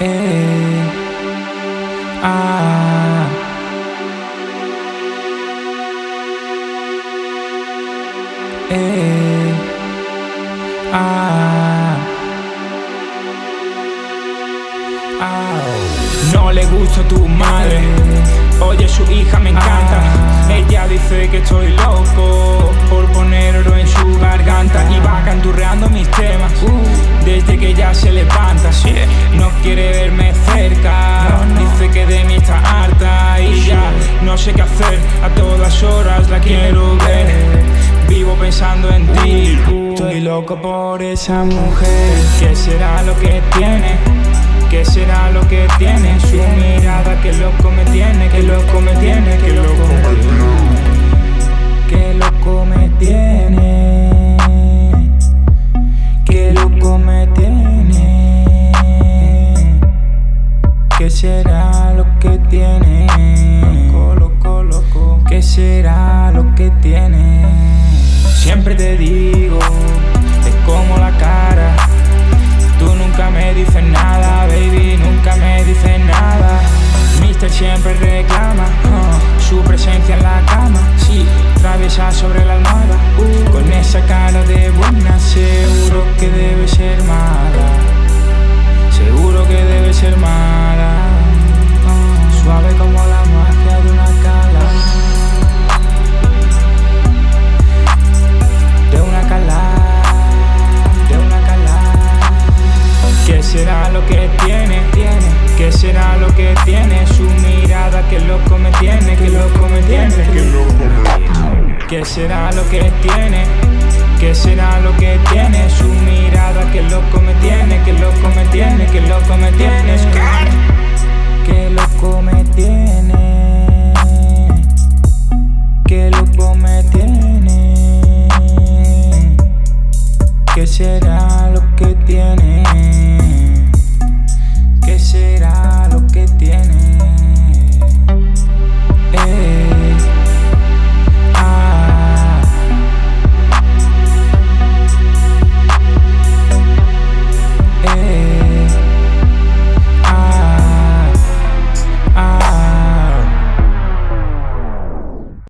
Eh, ah. Eh, ah. Ah. No le gusta a tu madre. Oye, su hija me encanta. Ella dice que estoy loco por poner no sé qué hacer. A todas horas la quiero ver. Vivo pensando en ti. Estoy loco por esa mujer. ¿Qué será lo que tiene? ¿Qué será lo que tiene? Su mirada, que loco me tiene, que loco me tiene, que loco me tiene. Que loco me tiene. Que loco me tiene. ¿Qué será Siempre te digo, es como la cara. Tú nunca me dices nada, baby, nunca me dices nada. Mister siempre reclama uh, su presencia en la cama. Sí, traviesa sobre la almohada. uh, con esa cara de buena, seguro que debe ser mala. Seguro que debe ser mala. Lo que tiene? tiene? ¿Qué será lo que tiene? Su mirada que loco me tiene, que loco me tiene, que loco me tiene. ¿Qué será lo que tiene? ¿Qué será lo que tiene? Su mirada que loco me tiene, que loco me tiene, que loco me tiene. Que loco me tiene. Que loco me tiene. ¿Qué será? será?